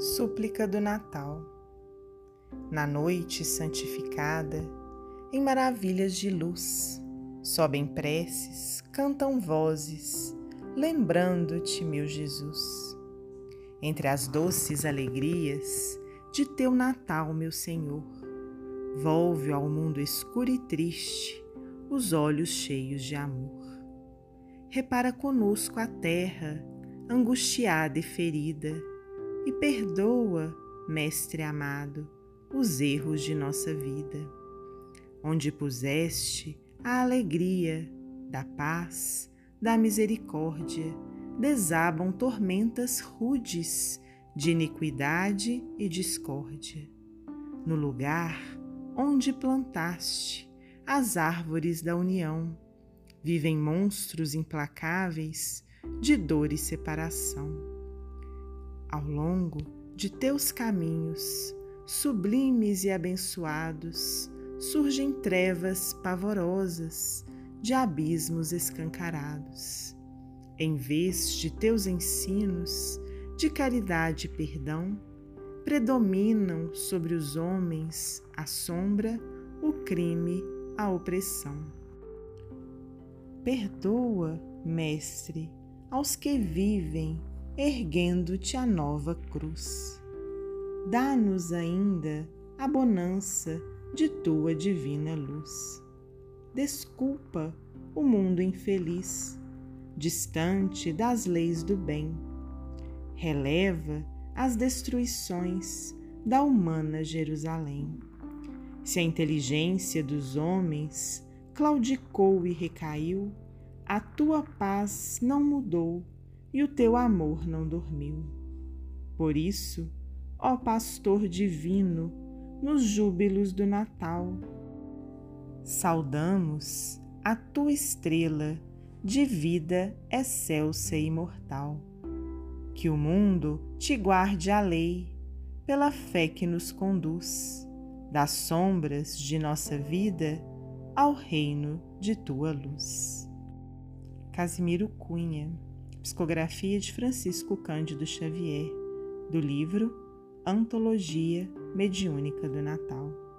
Súplica do Natal. Na noite santificada, em maravilhas de luz, sobem preces, cantam vozes, lembrando-te, meu Jesus. Entre as doces alegrias de teu Natal, meu Senhor, volve ao mundo escuro e triste os olhos cheios de amor. Repara conosco a terra, angustiada e ferida e perdoa, Mestre amado, os erros de nossa vida. Onde puseste a alegria da paz, da misericórdia, desabam tormentas rudes de iniquidade e discórdia. No lugar onde plantaste as árvores da união, vivem monstros implacáveis de dor e separação ao longo de teus caminhos, sublimes e abençoados, surgem trevas pavorosas de abismos escancarados. Em vez de teus ensinos de caridade e perdão, predominam sobre os homens a sombra, o crime, a opressão. Perdoa, Mestre, aos que vivem erguendo-te a nova cruz. Dá-nos ainda a bonança de tua divina luz. Desculpa o mundo infeliz, distante das leis do bem. Releva as destruições da humana Jerusalém. Se a inteligência dos homens claudicou e recaiu, a tua paz não mudou e o teu amor não dormiu. Por isso, ó Pastor divino, nos júbilos do Natal, saudamos a tua estrela de vida excelsa e imortal. Que o mundo te guarde a lei, pela fé que nos conduz, das sombras de nossa vida ao reino de tua luz. Casimiro Cunha Psicografia de Francisco Cândido Xavier, do livro Antologia Mediúnica do Natal.